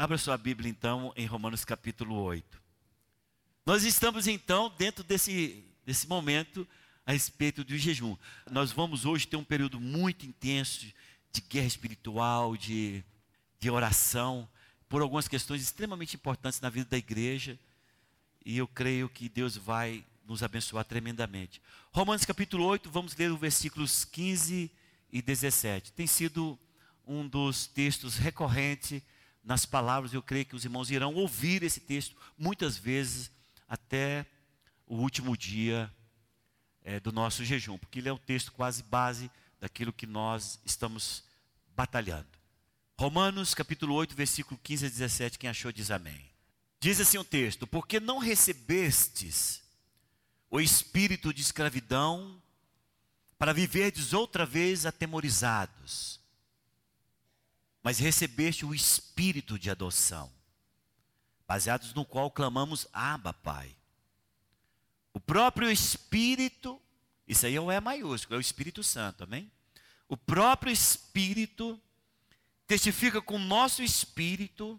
Abra sua Bíblia então em Romanos capítulo 8. Nós estamos então dentro desse, desse momento a respeito do jejum. Nós vamos hoje ter um período muito intenso de guerra espiritual, de, de oração, por algumas questões extremamente importantes na vida da igreja. E eu creio que Deus vai nos abençoar tremendamente. Romanos capítulo 8, vamos ler os versículos 15 e 17. Tem sido um dos textos recorrentes nas palavras, eu creio que os irmãos irão ouvir esse texto muitas vezes até o último dia é, do nosso jejum, porque ele é o texto quase base daquilo que nós estamos batalhando. Romanos capítulo 8, versículo 15 a 17, quem achou diz amém. Diz assim o texto: Porque não recebestes o espírito de escravidão para viverdes outra vez atemorizados, mas recebeste o espírito de adoção, baseados no qual clamamos Abba, Pai. O próprio Espírito, isso aí é o E maiúsculo, é o Espírito Santo, amém? O próprio Espírito testifica com o nosso espírito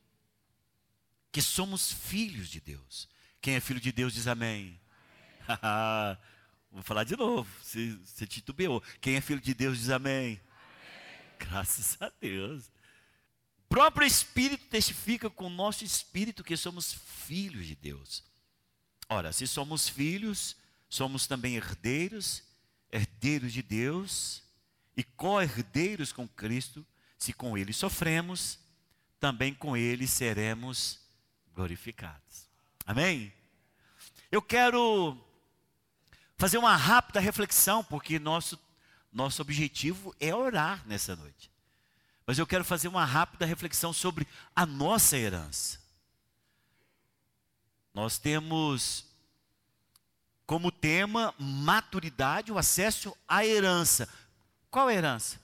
que somos filhos de Deus. Quem é filho de Deus diz amém. Vou falar de novo, você, você titubeou. Quem é filho de Deus diz amém. amém. Graças a Deus. Próprio Espírito testifica com o nosso espírito que somos filhos de Deus. Ora, se somos filhos, somos também herdeiros, herdeiros de Deus e co-herdeiros com Cristo. Se com Ele sofremos, também com Ele seremos glorificados. Amém? Eu quero fazer uma rápida reflexão, porque nosso, nosso objetivo é orar nessa noite. Mas eu quero fazer uma rápida reflexão sobre a nossa herança. Nós temos como tema maturidade, o acesso à herança. Qual é herança?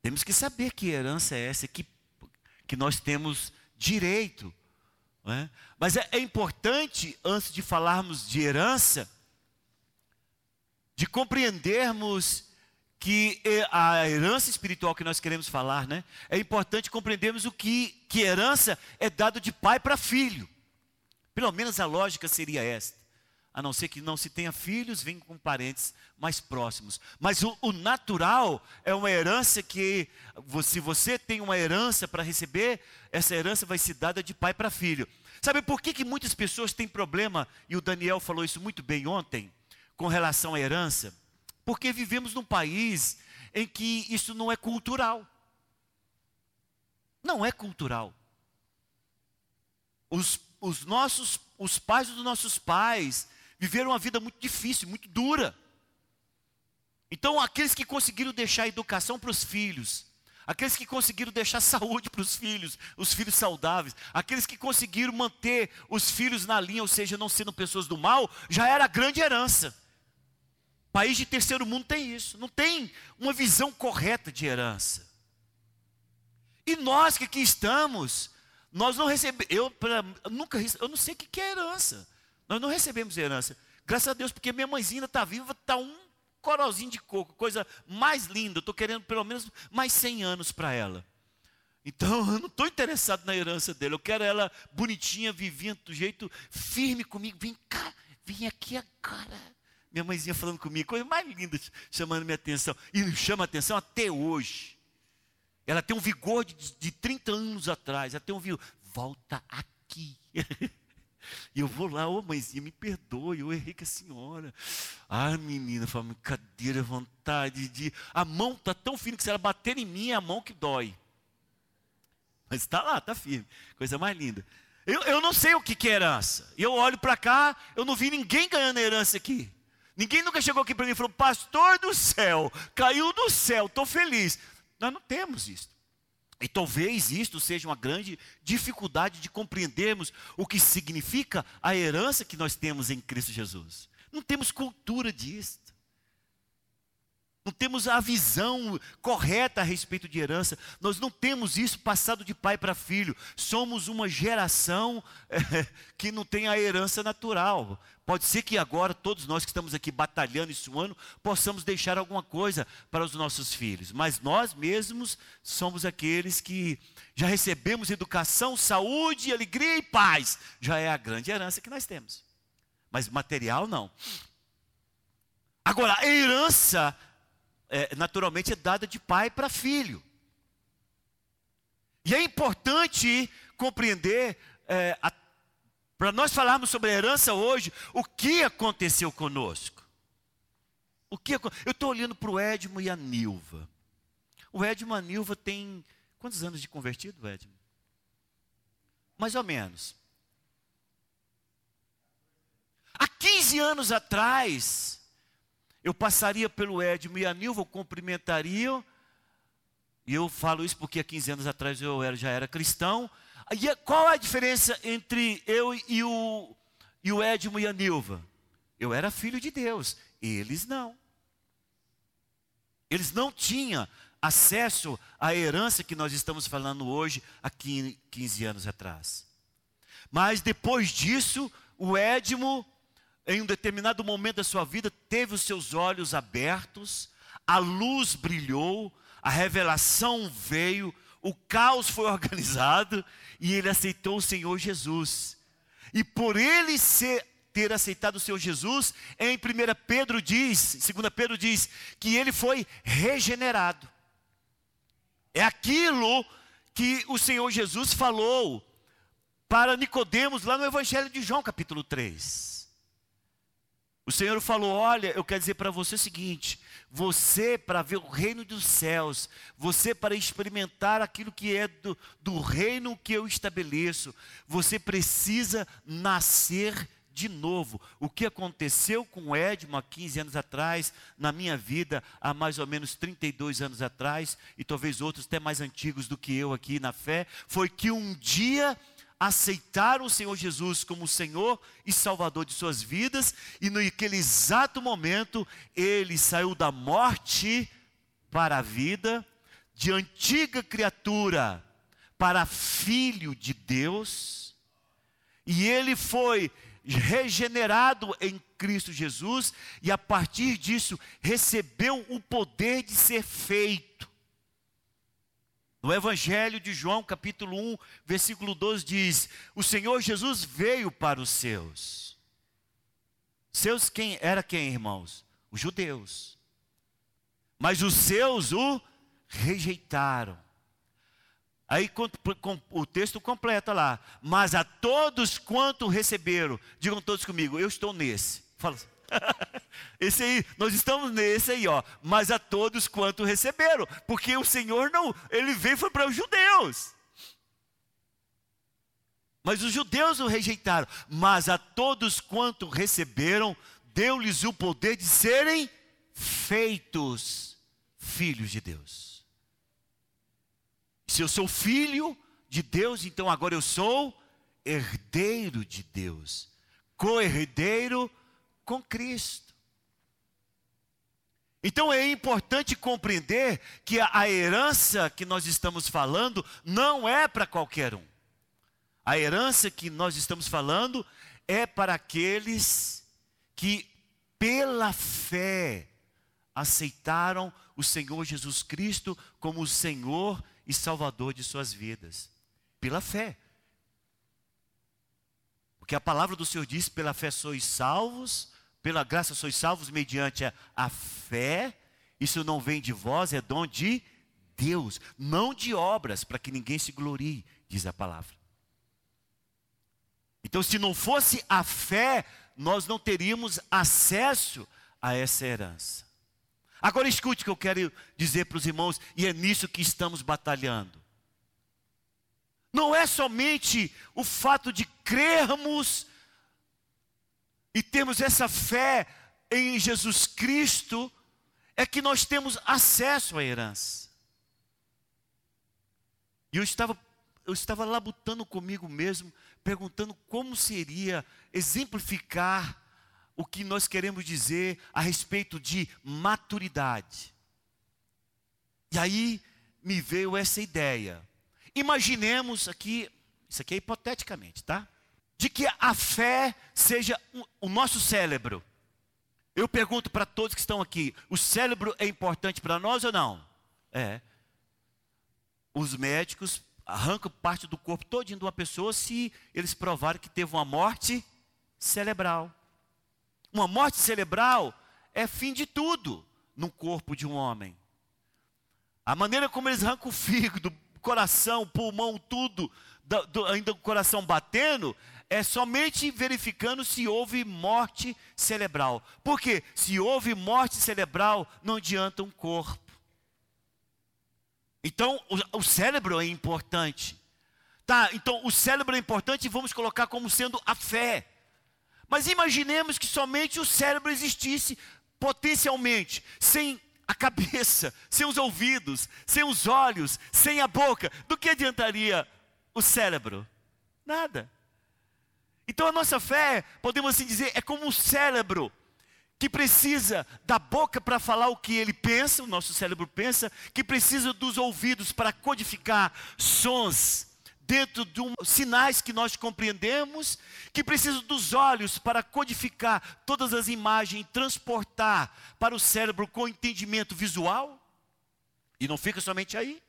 Temos que saber que herança é essa que, que nós temos direito é? Mas é, é importante, antes de falarmos de herança, de compreendermos que é, a herança espiritual que nós queremos falar, né? É importante compreendermos o que, que herança é dado de pai para filho. Pelo menos a lógica seria esta. A não ser que não se tenha filhos, vem com parentes mais próximos. Mas o, o natural é uma herança que, se você tem uma herança para receber, essa herança vai ser dada de pai para filho. Sabe por que, que muitas pessoas têm problema, e o Daniel falou isso muito bem ontem, com relação à herança? Porque vivemos num país em que isso não é cultural. Não é cultural. Os, os nossos, os pais dos nossos pais viveram uma vida muito difícil, muito dura. Então, aqueles que conseguiram deixar a educação para os filhos, aqueles que conseguiram deixar saúde para os filhos, os filhos saudáveis, aqueles que conseguiram manter os filhos na linha, ou seja, não sendo pessoas do mal, já era grande herança. País de terceiro mundo tem isso, não tem uma visão correta de herança. E nós que aqui estamos, nós não recebemos, eu pra, nunca, eu não sei o que é herança. Nós não recebemos herança. Graças a Deus, porque minha mãezinha está viva, está um corozinho de coco, coisa mais linda. Estou querendo pelo menos mais 100 anos para ela. Então eu não estou interessado na herança dele. Eu quero ela bonitinha, vivinha do jeito firme comigo. Vem cá, vem aqui agora. Minha mãezinha falando comigo, coisa mais linda, chamando minha atenção. E chama atenção até hoje. Ela tem um vigor de, de 30 anos atrás. Ela tem um vigor. Volta aqui. E eu vou lá, ô oh, mãezinha, me perdoe, eu errei com a senhora. Ah, menina, fala, cadeira, vontade de. A mão está tão firme que se ela bater em mim, é a mão que dói. Mas está lá, está firme. Coisa mais linda. Eu, eu não sei o que, que é herança. E eu olho para cá, eu não vi ninguém ganhando herança aqui. Ninguém nunca chegou aqui para mim e falou, pastor do céu, caiu do céu, estou feliz. Nós não temos isso. E talvez isto seja uma grande dificuldade de compreendermos o que significa a herança que nós temos em Cristo Jesus. Não temos cultura disso. Não temos a visão correta a respeito de herança, nós não temos isso passado de pai para filho, somos uma geração é, que não tem a herança natural. Pode ser que agora, todos nós que estamos aqui batalhando e suando, possamos deixar alguma coisa para os nossos filhos, mas nós mesmos somos aqueles que já recebemos educação, saúde, alegria e paz, já é a grande herança que nós temos, mas material não. Agora, a herança é, naturalmente é dada de pai para filho. E é importante compreender, é, para nós falarmos sobre a herança hoje, o que aconteceu conosco. O que, eu estou olhando para o Edmo e a Nilva. O Edmo e a Nilva têm quantos anos de convertido, Edmo? Mais ou menos. Há 15 anos atrás, eu passaria pelo Edmo e a Nilva, cumprimentariam. E eu falo isso porque há 15 anos atrás eu era, já era cristão. E é, qual é a diferença entre eu e o, e o Edmo e a Nilva? Eu era filho de Deus, eles não. Eles não tinham acesso à herança que nós estamos falando hoje, há 15 anos atrás. Mas depois disso, o Edmo em um determinado momento da sua vida, teve os seus olhos abertos, a luz brilhou, a revelação veio, o caos foi organizado e ele aceitou o Senhor Jesus. E por ele ser, ter aceitado o Senhor Jesus, em 1 Pedro diz, 2 Pedro diz, que ele foi regenerado. É aquilo que o Senhor Jesus falou para Nicodemos lá no Evangelho de João, capítulo 3. O Senhor falou: Olha, eu quero dizer para você o seguinte: você, para ver o reino dos céus, você, para experimentar aquilo que é do, do reino que eu estabeleço, você precisa nascer de novo. O que aconteceu com Edmo há 15 anos atrás, na minha vida, há mais ou menos 32 anos atrás, e talvez outros até mais antigos do que eu aqui na fé, foi que um dia aceitaram o Senhor Jesus como Senhor e Salvador de suas vidas, e naquele exato momento ele saiu da morte para a vida, de antiga criatura para filho de Deus, e ele foi regenerado em Cristo Jesus, e a partir disso recebeu o poder de ser feito. No Evangelho de João, capítulo 1, versículo 12 diz: O Senhor Jesus veio para os seus. Seus quem era quem, irmãos? Os judeus. Mas os seus o rejeitaram. Aí o texto completa lá. Mas a todos quanto receberam, digam todos comigo, eu estou nesse. Fala assim. Esse aí, nós estamos nesse aí, ó. Mas a todos quanto receberam, porque o Senhor não, ele veio foi para os judeus. Mas os judeus o rejeitaram, mas a todos quanto receberam, deu-lhes o poder de serem feitos filhos de Deus. Se eu sou filho de Deus, então agora eu sou herdeiro de Deus, co-herdeiro com Cristo. Então é importante compreender que a herança que nós estamos falando não é para qualquer um. A herança que nós estamos falando é para aqueles que, pela fé, aceitaram o Senhor Jesus Cristo como o Senhor e Salvador de suas vidas. Pela fé. Porque a palavra do Senhor diz: pela fé sois salvos pela graça sois salvos mediante a, a fé. Isso não vem de vós, é dom de Deus, não de obras, para que ninguém se glorie, diz a palavra. Então, se não fosse a fé, nós não teríamos acesso a essa herança. Agora escute o que eu quero dizer para os irmãos, e é nisso que estamos batalhando. Não é somente o fato de crermos e temos essa fé em Jesus Cristo, é que nós temos acesso à herança. E eu estava, eu estava labutando comigo mesmo, perguntando como seria exemplificar o que nós queremos dizer a respeito de maturidade. E aí me veio essa ideia. Imaginemos aqui, isso aqui é hipoteticamente, tá? De que a fé seja o nosso cérebro. Eu pergunto para todos que estão aqui: o cérebro é importante para nós ou não? É. Os médicos arrancam parte do corpo todo de uma pessoa se eles provarem que teve uma morte cerebral. Uma morte cerebral é fim de tudo no corpo de um homem. A maneira como eles arrancam o fígado, coração, pulmão, tudo, do, do, ainda o coração batendo, é somente verificando se houve morte cerebral. Porque se houve morte cerebral, não adianta um corpo. Então, o, o cérebro é importante. Tá, então o cérebro é importante e vamos colocar como sendo a fé. Mas imaginemos que somente o cérebro existisse potencialmente, sem a cabeça, sem os ouvidos, sem os olhos, sem a boca. Do que adiantaria o cérebro? Nada. Então a nossa fé, podemos assim dizer, é como um cérebro que precisa da boca para falar o que ele pensa, o nosso cérebro pensa, que precisa dos ouvidos para codificar sons dentro de um, sinais que nós compreendemos, que precisa dos olhos para codificar todas as imagens, transportar para o cérebro com entendimento visual, e não fica somente aí.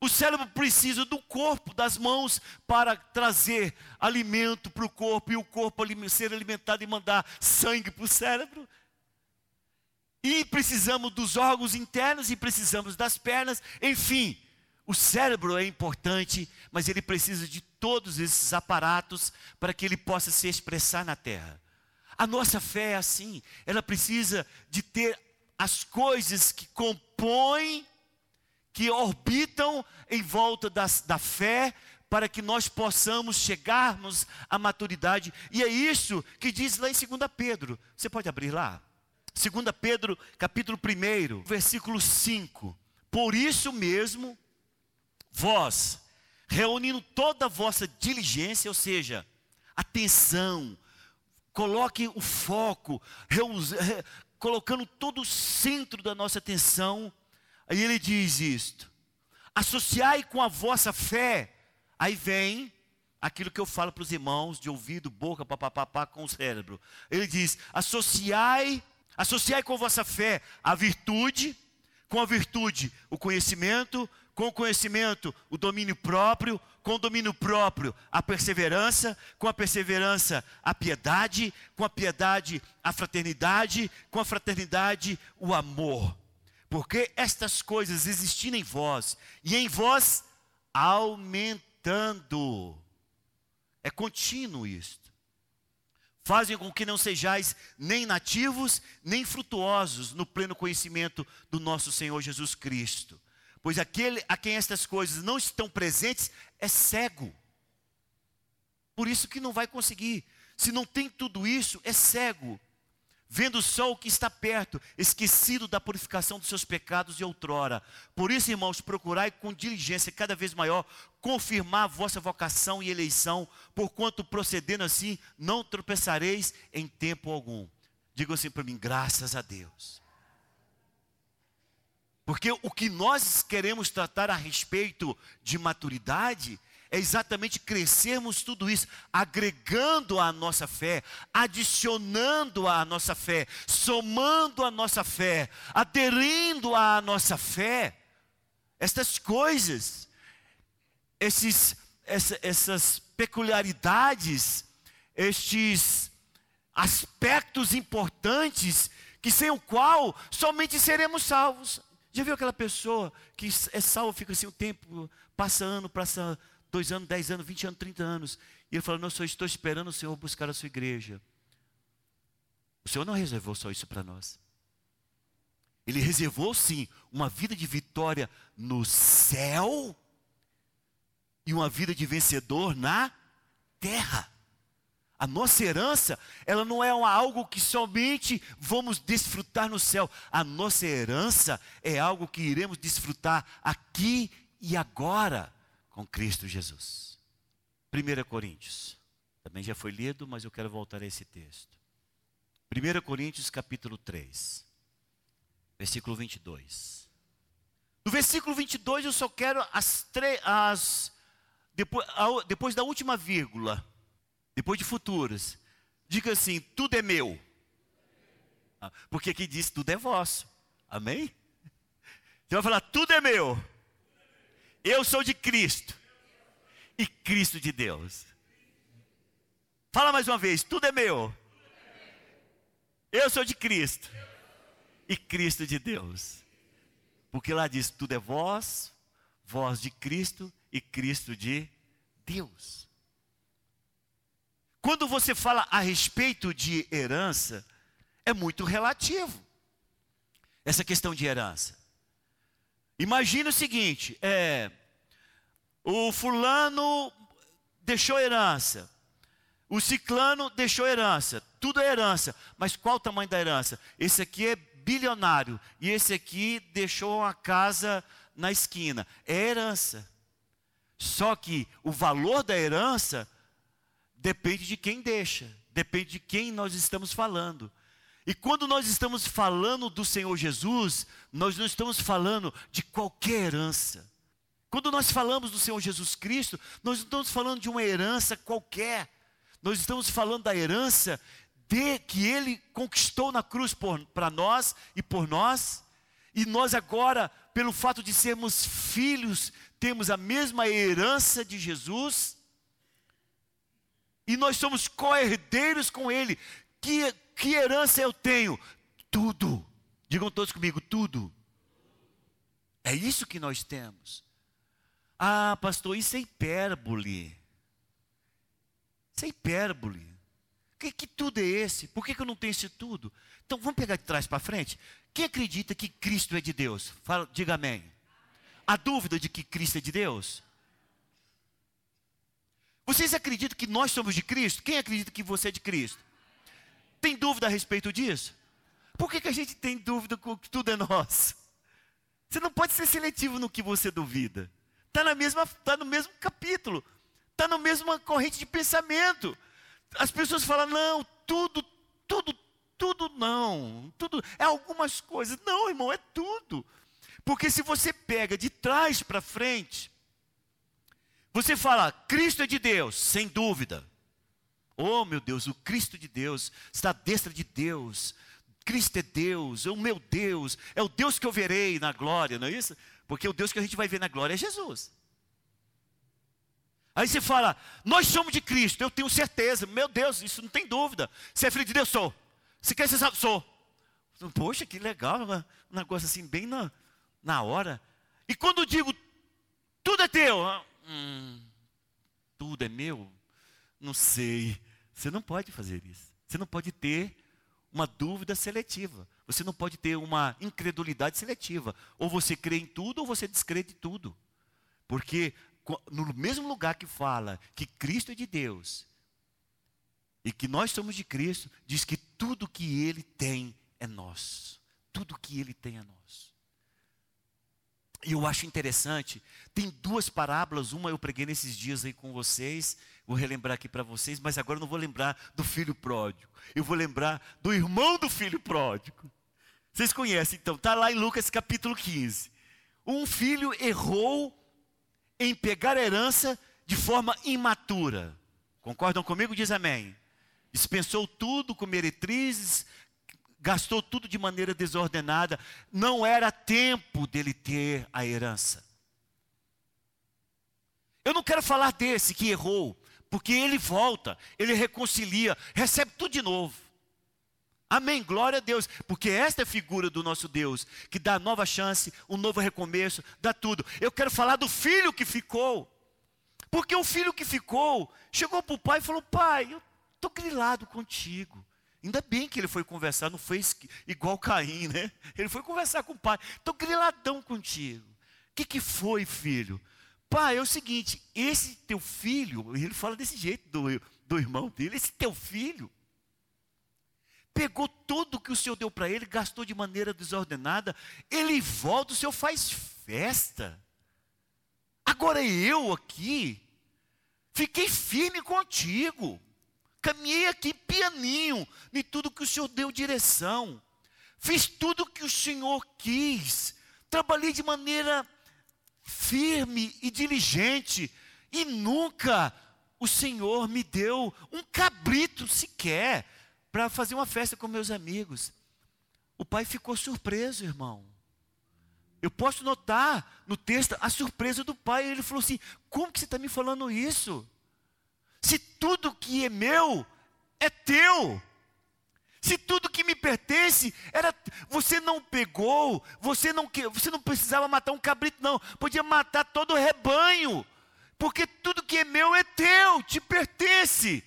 O cérebro precisa do corpo, das mãos, para trazer alimento para o corpo e o corpo ser alimentado e mandar sangue para o cérebro. E precisamos dos órgãos internos e precisamos das pernas, enfim. O cérebro é importante, mas ele precisa de todos esses aparatos para que ele possa se expressar na terra. A nossa fé é assim, ela precisa de ter as coisas que compõem que orbitam em volta das, da fé, para que nós possamos chegarmos à maturidade. E é isso que diz lá em 2 Pedro. Você pode abrir lá? 2 Pedro, capítulo 1, versículo 5. Por isso mesmo, vós, reunindo toda a vossa diligência, ou seja, atenção, coloque o foco, colocando todo o centro da nossa atenção Aí ele diz isto: associai com a vossa fé. Aí vem aquilo que eu falo para os irmãos de ouvido, boca, papapá, com o cérebro. Ele diz: associai, associai com a vossa fé a virtude, com a virtude o conhecimento, com o conhecimento o domínio próprio, com o domínio próprio a perseverança, com a perseverança a piedade, com a piedade a fraternidade, com a fraternidade o amor. Porque estas coisas existindo em vós, e em vós aumentando. É contínuo isto. Fazem com que não sejais nem nativos, nem frutuosos no pleno conhecimento do nosso Senhor Jesus Cristo. Pois aquele a quem estas coisas não estão presentes é cego. Por isso que não vai conseguir. Se não tem tudo isso, é cego vendo o que está perto, esquecido da purificação dos seus pecados de outrora. Por isso, irmãos, procurai com diligência cada vez maior confirmar vossa vocação e eleição, porquanto procedendo assim não tropeçareis em tempo algum. Diga assim para mim, graças a Deus. Porque o que nós queremos tratar a respeito de maturidade é exatamente crescermos tudo isso, agregando à nossa fé, adicionando à nossa fé, somando à nossa fé, aderindo à nossa fé. Estas coisas, esses, essa, essas peculiaridades, estes aspectos importantes, que sem o qual somente seremos salvos. Já viu aquela pessoa que é salvo, fica assim o tempo, passa ano, passa dois anos, dez anos, vinte anos, trinta anos. E ele falou: Não, só estou esperando o Senhor buscar a sua igreja. O Senhor não reservou só isso para nós. Ele reservou sim uma vida de vitória no céu e uma vida de vencedor na terra. A nossa herança, ela não é algo que somente vamos desfrutar no céu. A nossa herança é algo que iremos desfrutar aqui e agora com Cristo Jesus. 1 Coríntios. Também já foi lido, mas eu quero voltar a esse texto. 1 Coríntios capítulo 3, versículo 22. No versículo 22 eu só quero as três, as depois, depois da última vírgula, depois de futuras, diga assim: tudo é meu. Ah, porque aqui diz tudo é vosso. Amém? Você vai falar: tudo é meu. Eu sou de Cristo. E Cristo de Deus. Fala mais uma vez: tudo é meu. Eu sou de Cristo. E Cristo de Deus. Porque lá diz: tudo é vós, vós de Cristo e Cristo de Deus. Quando você fala a respeito de herança, é muito relativo. Essa questão de herança. Imagina o seguinte: é, o fulano deixou herança, o ciclano deixou herança, tudo é herança, mas qual o tamanho da herança? Esse aqui é bilionário e esse aqui deixou uma casa na esquina. É herança. Só que o valor da herança depende de quem deixa, depende de quem nós estamos falando. E quando nós estamos falando do Senhor Jesus, nós não estamos falando de qualquer herança. Quando nós falamos do Senhor Jesus Cristo, nós não estamos falando de uma herança qualquer. Nós estamos falando da herança de que ele conquistou na cruz para nós e por nós. E nós agora, pelo fato de sermos filhos, temos a mesma herança de Jesus. E nós somos co-herdeiros com ele. Que, que herança eu tenho? Tudo. Digam todos comigo, tudo. É isso que nós temos. Ah, pastor, isso é hipérbole. Isso é hipérbole. Que, que tudo é esse? Por que, que eu não tenho esse tudo? Então vamos pegar de trás para frente. Quem acredita que Cristo é de Deus? Fala, diga amém. A dúvida de que Cristo é de Deus? Vocês acreditam que nós somos de Cristo? Quem acredita que você é de Cristo? Tem dúvida a respeito disso? Por que, que a gente tem dúvida com que tudo é nosso? Você não pode ser seletivo no que você duvida. Está na mesma, tá no mesmo capítulo. Está na mesma corrente de pensamento. As pessoas falam, não, tudo, tudo, tudo não. Tudo é algumas coisas. Não, irmão, é tudo. Porque se você pega de trás para frente, você fala, Cristo é de Deus, sem dúvida. Oh, meu Deus, o Cristo de Deus está à destra de Deus. Cristo é Deus, é o meu Deus, é o Deus que eu verei na glória, não é isso? Porque o Deus que a gente vai ver na glória é Jesus. Aí você fala, nós somos de Cristo, eu tenho certeza, meu Deus, isso não tem dúvida. Você é filho de Deus? Sou. Se quer ser salvo? Sou. Poxa, que legal, um negócio assim, bem na, na hora. E quando digo, tudo é teu, ah, hum, tudo é meu, não sei. Você não pode fazer isso. Você não pode ter uma dúvida seletiva. Você não pode ter uma incredulidade seletiva. Ou você crê em tudo, ou você descrê de tudo. Porque no mesmo lugar que fala que Cristo é de Deus e que nós somos de Cristo, diz que tudo que Ele tem é nosso. Tudo que Ele tem é nosso. E eu acho interessante, tem duas parábolas, uma eu preguei nesses dias aí com vocês, vou relembrar aqui para vocês, mas agora eu não vou lembrar do filho pródigo, eu vou lembrar do irmão do filho pródigo. Vocês conhecem, então, está lá em Lucas capítulo 15. Um filho errou em pegar a herança de forma imatura. Concordam comigo? Diz amém. Dispensou tudo com meretrizes, gastou tudo de maneira desordenada. Não era tempo dele ter a herança. Eu não quero falar desse que errou, porque ele volta, ele reconcilia, recebe tudo de novo. Amém, glória a Deus, porque esta é a figura do nosso Deus, que dá nova chance, um novo recomeço, dá tudo. Eu quero falar do filho que ficou, porque o filho que ficou chegou para o pai e falou: Pai, eu estou grilado contigo. Ainda bem que ele foi conversar, não fez igual Caim, né? Ele foi conversar com o pai: Estou griladão contigo. O que, que foi, filho? Pai, é o seguinte: esse teu filho, ele fala desse jeito do, do irmão dele, esse teu filho pegou tudo que o Senhor deu para ele, gastou de maneira desordenada, ele volta, o Senhor faz festa. Agora eu aqui, fiquei firme contigo, caminhei aqui pianinho, em tudo que o Senhor deu direção, fiz tudo que o Senhor quis, trabalhei de maneira firme e diligente, e nunca o Senhor me deu um cabrito sequer para fazer uma festa com meus amigos. O pai ficou surpreso, irmão. Eu posso notar no texto a surpresa do pai. Ele falou assim: Como que você está me falando isso? Se tudo que é meu é teu. Se tudo que me pertence era você não pegou, você não você não precisava matar um cabrito não, podia matar todo o rebanho. Porque tudo que é meu é teu, te pertence.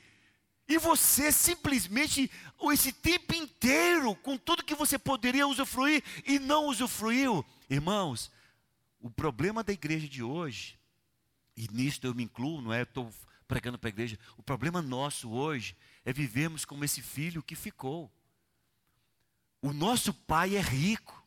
E você simplesmente, esse tempo inteiro, com tudo que você poderia usufruir e não usufruiu. Irmãos, o problema da igreja de hoje, e nisto eu me incluo, não é? Estou pregando para a igreja. O problema nosso hoje é vivermos como esse filho que ficou. O nosso pai é rico.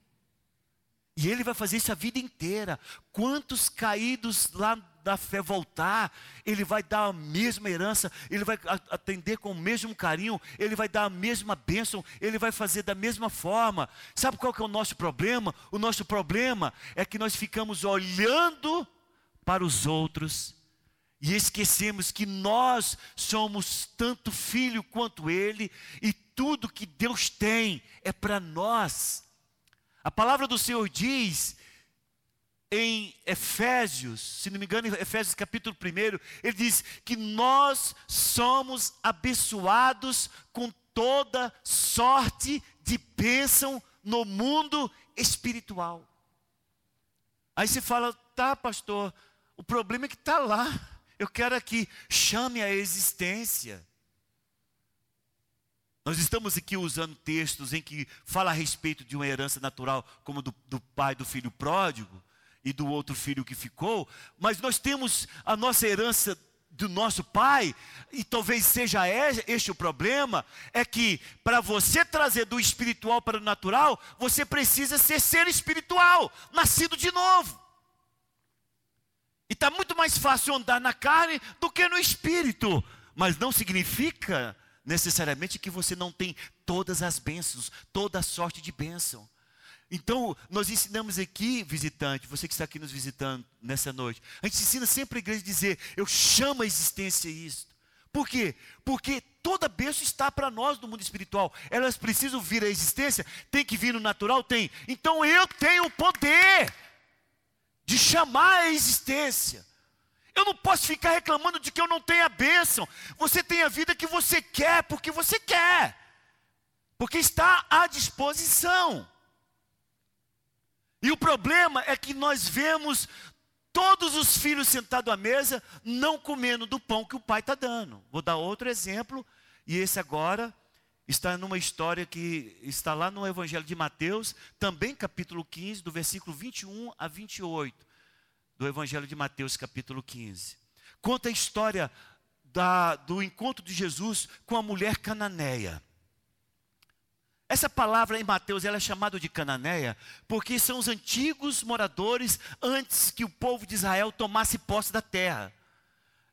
E ele vai fazer isso a vida inteira. Quantos caídos lá da fé voltar, ele vai dar a mesma herança, ele vai atender com o mesmo carinho, ele vai dar a mesma bênção, ele vai fazer da mesma forma. Sabe qual que é o nosso problema? O nosso problema é que nós ficamos olhando para os outros e esquecemos que nós somos tanto filho quanto ele e tudo que Deus tem é para nós. A palavra do Senhor diz em Efésios, se não me engano, Efésios capítulo 1, ele diz que nós somos abençoados com toda sorte de bênção no mundo espiritual. Aí você fala, tá, pastor, o problema é que está lá. Eu quero aqui, chame a existência. Nós estamos aqui usando textos em que fala a respeito de uma herança natural, como do, do pai do filho pródigo e do outro filho que ficou, mas nós temos a nossa herança do nosso pai, e talvez seja este o problema, é que para você trazer do espiritual para o natural, você precisa ser ser espiritual, nascido de novo. Está muito mais fácil andar na carne do que no espírito, mas não significa necessariamente que você não tem todas as bênçãos, toda a sorte de bênção. Então, nós ensinamos aqui, visitante, você que está aqui nos visitando nessa noite, a gente ensina sempre a igreja a dizer: Eu chamo a existência isso. Por quê? Porque toda bênção está para nós no mundo espiritual. Elas precisam vir à existência, tem que vir no natural? Tem. Então eu tenho poder de chamar a existência. Eu não posso ficar reclamando de que eu não tenho a bênção. Você tem a vida que você quer, porque você quer. Porque está à disposição. E o problema é que nós vemos todos os filhos sentados à mesa não comendo do pão que o pai está dando. Vou dar outro exemplo, e esse agora está numa história que está lá no Evangelho de Mateus, também capítulo 15, do versículo 21 a 28 do Evangelho de Mateus, capítulo 15. Conta a história da, do encontro de Jesus com a mulher cananeia. Essa palavra em Mateus ela é chamada de cananeia porque são os antigos moradores antes que o povo de Israel tomasse posse da terra.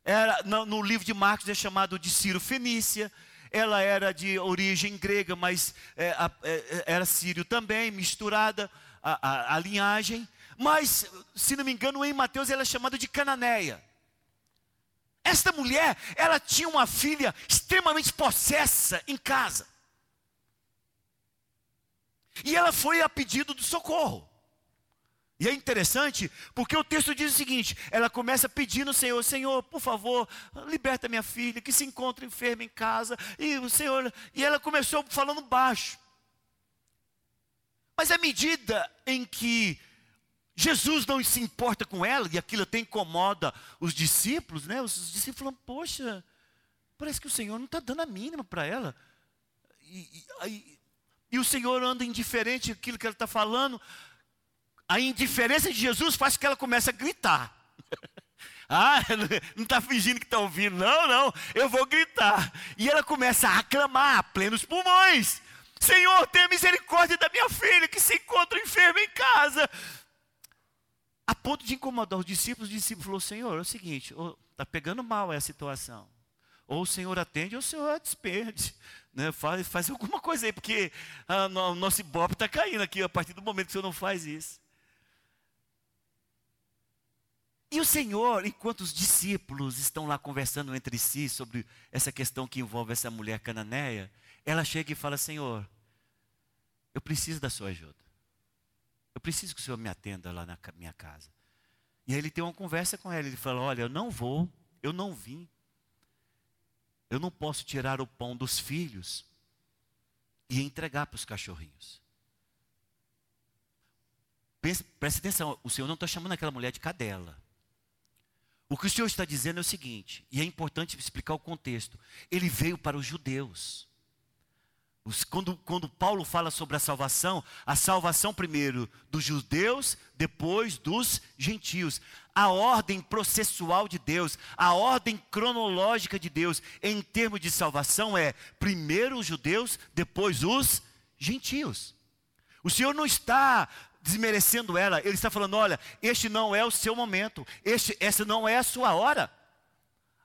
Era, no, no livro de Marcos é chamado de Ciro Fenícia. Ela era de origem grega, mas é, é, era sírio também, misturada a, a, a linhagem. Mas, se não me engano, em Mateus ela é chamada de Cananeia. Esta mulher, ela tinha uma filha extremamente possessa em casa. E ela foi a pedido do socorro. E é interessante, porque o texto diz o seguinte: ela começa pedindo ao Senhor, Senhor, por favor, liberta minha filha, que se encontra enferma em casa. E o Senhor, e ela começou falando baixo. Mas à medida em que Jesus não se importa com ela, e aquilo até incomoda os discípulos, né? Os discípulos falam, poxa, parece que o Senhor não está dando a mínima para ela. E, e, e, o Senhor anda indiferente aquilo que ela está falando. A indiferença de Jesus faz com que ela comece a gritar. ah, não está fingindo que está ouvindo, não, não, eu vou gritar. E ela começa a aclamar a plenos pulmões. Senhor, tenha misericórdia da minha filha que se encontra enferma em casa. A ponto de incomodar os discípulos, o discípulo falou: Senhor, é o seguinte, está pegando mal essa situação. Ou o Senhor atende, ou o Senhor desperde. Né? Faz, faz alguma coisa aí, porque o nosso ibope está caindo aqui a partir do momento que o Senhor não faz isso. E o Senhor, enquanto os discípulos estão lá conversando entre si sobre essa questão que envolve essa mulher cananeia, ela chega e fala: Senhor, eu preciso da sua ajuda. Eu preciso que o Senhor me atenda lá na minha casa. E aí ele tem uma conversa com ela. Ele fala: Olha, eu não vou, eu não vim. Eu não posso tirar o pão dos filhos e entregar para os cachorrinhos. Preste atenção, o Senhor não está chamando aquela mulher de cadela. O que o Senhor está dizendo é o seguinte, e é importante explicar o contexto: ele veio para os judeus. Quando, quando, Paulo fala sobre a salvação, a salvação primeiro dos judeus, depois dos gentios. A ordem processual de Deus, a ordem cronológica de Deus em termos de salvação é primeiro os judeus, depois os gentios. O Senhor não está desmerecendo ela, ele está falando: olha, este não é o seu momento, este, essa não é a sua hora.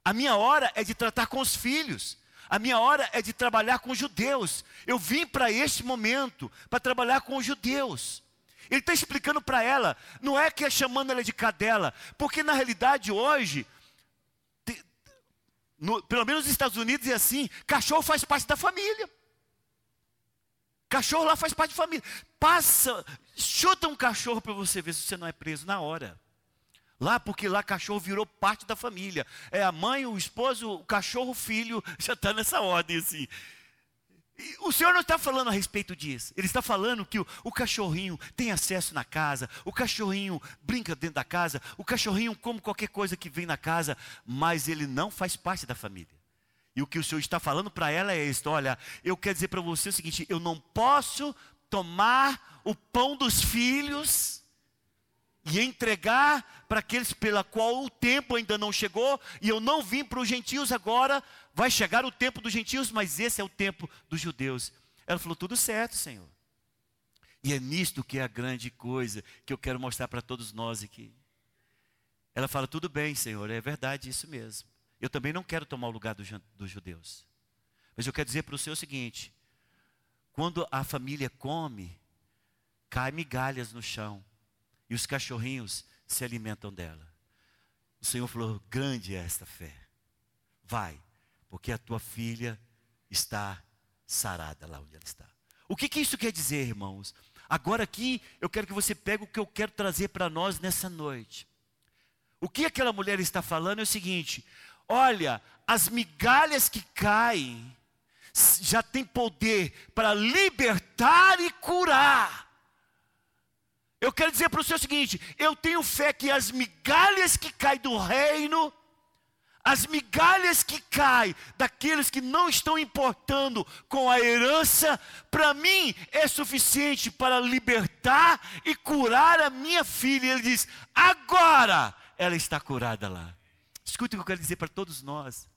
A minha hora é de tratar com os filhos. A minha hora é de trabalhar com os judeus. Eu vim para este momento para trabalhar com os judeus. Ele está explicando para ela, não é que é chamando ela de cadela, porque na realidade hoje, no, pelo menos nos Estados Unidos é assim: cachorro faz parte da família. Cachorro lá faz parte de família. Passa, chuta um cachorro para você ver se você não é preso na hora. Lá, porque lá cachorro virou parte da família. É a mãe, o esposo, o cachorro, o filho, já está nessa ordem assim. E o Senhor não está falando a respeito disso. Ele está falando que o, o, cachorrinho tem acesso na casa, o cachorrinho brinca dentro da casa, o cachorrinho come qualquer coisa que vem na casa, mas ele não faz parte da família. E o que o Senhor está falando para ela é isso: olha, eu quero dizer para você o seguinte: eu não posso tomar o pão dos filhos e entregar para aqueles pela qual o tempo ainda não chegou, e eu não vim para os gentios agora, vai chegar o tempo dos gentios, mas esse é o tempo dos judeus. Ela falou: tudo certo, Senhor. E é nisto que é a grande coisa que eu quero mostrar para todos nós aqui. Ela fala: tudo bem, Senhor, é verdade isso mesmo. Eu também não quero tomar o lugar dos judeus. Mas eu quero dizer para o Senhor o seguinte: quando a família come, cai migalhas no chão e os cachorrinhos se alimentam dela. O Senhor falou: grande é esta fé. Vai, porque a tua filha está sarada lá onde ela está. O que, que isso quer dizer, irmãos? Agora aqui eu quero que você pegue o que eu quero trazer para nós nessa noite. O que aquela mulher está falando é o seguinte: Olha, as migalhas que caem já tem poder para libertar e curar. Eu quero dizer para o senhor o seguinte: eu tenho fé que as migalhas que caem do reino, as migalhas que caem daqueles que não estão importando com a herança, para mim é suficiente para libertar e curar a minha filha. Ele diz: agora ela está curada lá. Escute o que eu quero dizer para todos nós.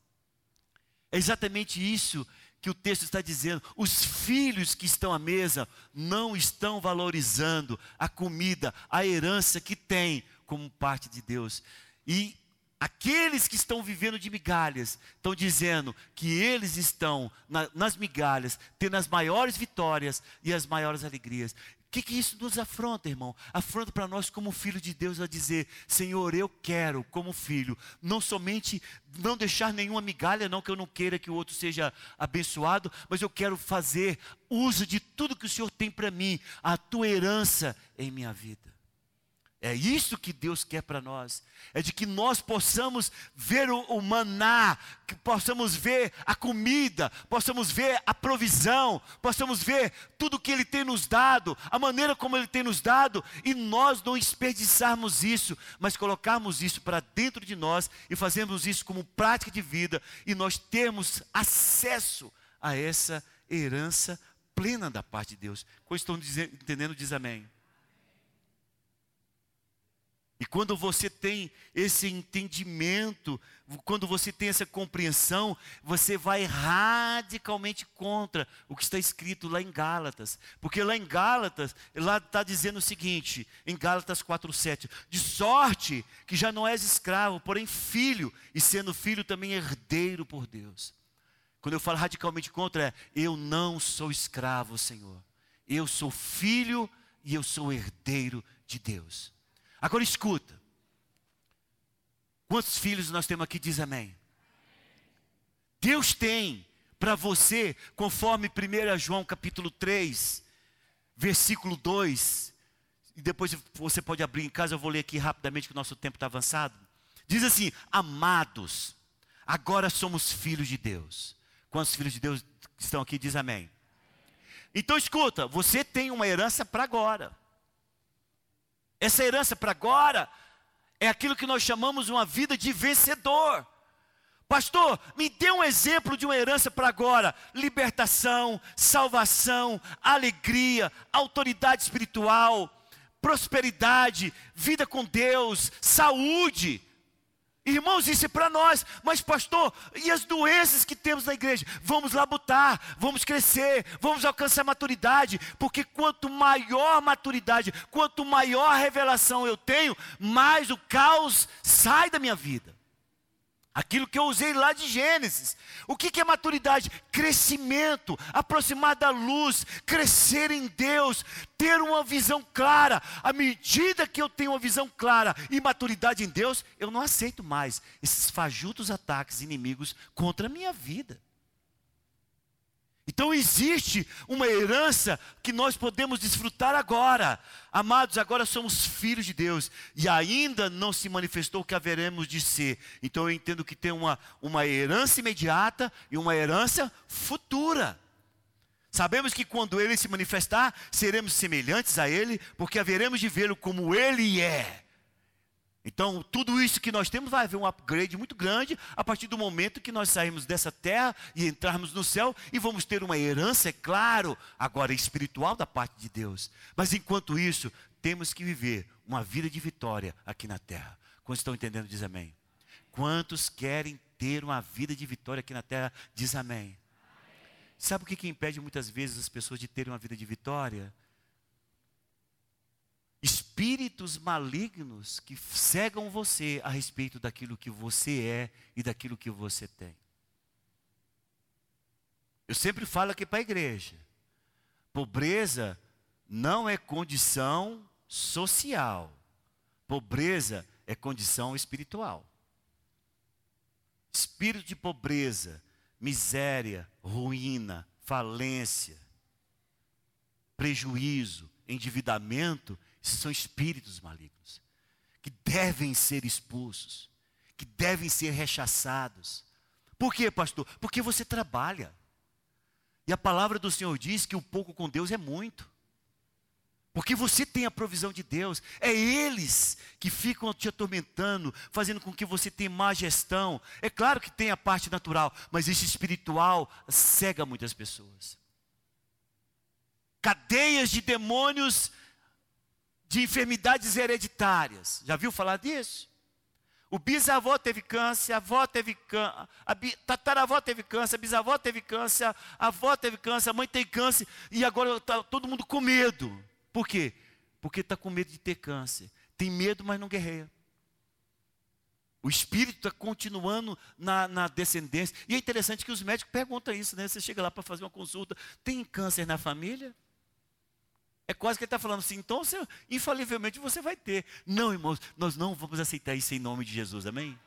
É exatamente isso que o texto está dizendo. Os filhos que estão à mesa não estão valorizando a comida, a herança que têm como parte de Deus. E aqueles que estão vivendo de migalhas estão dizendo que eles estão na, nas migalhas, tendo as maiores vitórias e as maiores alegrias que, que isso nos afronta, irmão? Afronta para nós como filho de Deus a dizer, Senhor, eu quero, como filho, não somente não deixar nenhuma migalha, não que eu não queira que o outro seja abençoado, mas eu quero fazer uso de tudo que o Senhor tem para mim, a tua herança em minha vida. É isso que Deus quer para nós. É de que nós possamos ver o, o, maná, que possamos ver a comida, possamos ver a provisão, possamos ver tudo que Ele tem nos dado, a maneira como Ele tem nos dado, e nós não desperdiçarmos isso, mas colocarmos isso para dentro de nós e fazermos isso como prática de vida, e nós termos acesso a essa herança plena da parte de Deus. Quando estão entendendo, diz amém. E quando você tem esse entendimento, quando você tem essa compreensão, você vai radicalmente contra o que está escrito lá em Gálatas. Porque lá em Gálatas, lá está dizendo o seguinte, em Gálatas 4,7: De sorte que já não és escravo, porém filho, e sendo filho também herdeiro por Deus. Quando eu falo radicalmente contra, é eu não sou escravo, Senhor. Eu sou filho e eu sou herdeiro de Deus. Agora escuta. Quantos filhos nós temos aqui? Diz amém. Deus tem para você, conforme 1 João capítulo 3, versículo 2, e depois você pode abrir em casa, eu vou ler aqui rapidamente que o nosso tempo está avançado. Diz assim: Amados, agora somos filhos de Deus. Quantos filhos de Deus estão aqui? Diz amém. Então escuta, você tem uma herança para agora. Essa herança para agora é aquilo que nós chamamos uma vida de vencedor. Pastor, me dê um exemplo de uma herança para agora: libertação, salvação, alegria, autoridade espiritual, prosperidade, vida com Deus, saúde. Irmãos, isso é para nós, mas pastor, e as doenças que temos na igreja? Vamos labutar, vamos crescer, vamos alcançar maturidade, porque quanto maior maturidade, quanto maior revelação eu tenho, mais o caos sai da minha vida. Aquilo que eu usei lá de Gênesis. O que, é maturidade? Crescimento, aproximar da luz, crescer em Deus, ter uma visão clara. À medida que eu tenho uma visão clara e maturidade em Deus, eu não aceito mais esses fajutos ataques inimigos contra a minha vida. Então existe uma herança que nós podemos desfrutar agora. Amados, agora somos filhos de Deus e ainda não se manifestou o que haveremos de ser. Então eu entendo que tem uma, uma herança imediata e uma herança futura. Sabemos que quando ele se manifestar, seremos semelhantes a ele, porque haveremos de vê-lo como ele é. Então, tudo isso que nós temos vai haver um upgrade muito grande a partir do momento que nós sairmos dessa terra e entrarmos no céu e vamos ter uma herança, é claro, agora espiritual da parte de Deus. Mas enquanto isso, temos que viver uma vida de vitória aqui na terra. Quantos estão entendendo? Diz amém. Quantos querem ter uma vida de vitória aqui na terra? Diz amém. Sabe o que, que impede muitas vezes as pessoas de terem uma vida de vitória? Espíritos malignos que cegam você a respeito daquilo que você é e daquilo que você tem. Eu sempre falo aqui para a igreja: pobreza não é condição social, pobreza é condição espiritual. Espírito de pobreza, miséria, ruína, falência, prejuízo, endividamento são espíritos malignos que devem ser expulsos, que devem ser rechaçados. Por quê, pastor? Porque você trabalha. E a palavra do Senhor diz que o pouco com Deus é muito. Porque você tem a provisão de Deus. É eles que ficam te atormentando, fazendo com que você tenha má gestão. É claro que tem a parte natural, mas esse espiritual cega muitas pessoas. Cadeias de demônios de enfermidades hereditárias. Já viu falar disso? O bisavô teve câncer, a avó teve câncer, a tataravó teve câncer, a bisavó teve câncer, a avó teve câncer, a mãe tem câncer, e agora está todo mundo com medo. Por quê? Porque está com medo de ter câncer. Tem medo, mas não guerreia. O espírito está continuando na, na, descendência. E é interessante que os médicos perguntam isso, né? Você chega lá para fazer uma consulta, tem câncer na família? É quase que ele está falando assim, então você, infalivelmente você vai ter. Não, irmãos, nós não vamos aceitar isso em nome de Jesus, amém?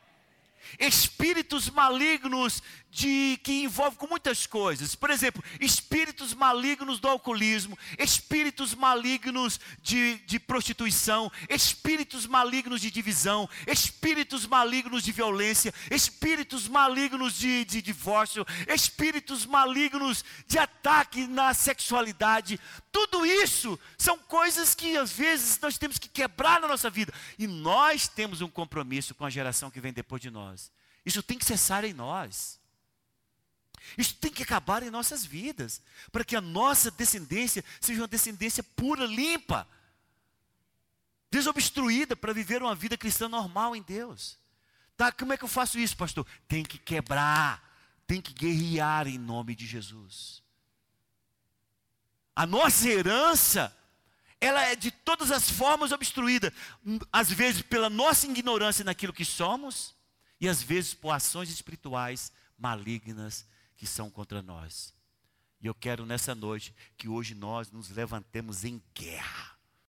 espíritos malignos de que envolve com muitas coisas. Por exemplo, espíritos malignos do alcoolismo, espíritos malignos de, de prostituição, espíritos malignos de divisão, espíritos malignos de violência, espíritos malignos de, de divórcio, espíritos malignos de ataque na sexualidade. Tudo isso são coisas que às vezes nós temos que quebrar na nossa vida. E nós temos um compromisso com a geração que vem depois de nós. Isso tem que cessar em nós. Isso tem que acabar em nossas vidas, para que a nossa descendência seja uma descendência pura, limpa, desobstruída para viver uma vida cristã normal em Deus. Tá, como é que eu faço isso, pastor? Tem que quebrar, tem que guerrear em nome de Jesus. A nossa herança, ela é de todas as formas obstruída, às vezes pela nossa ignorância naquilo que somos, e às vezes por ações espirituais malignas que são contra nós. E eu quero nessa noite que hoje nós nos levantemos em guerra.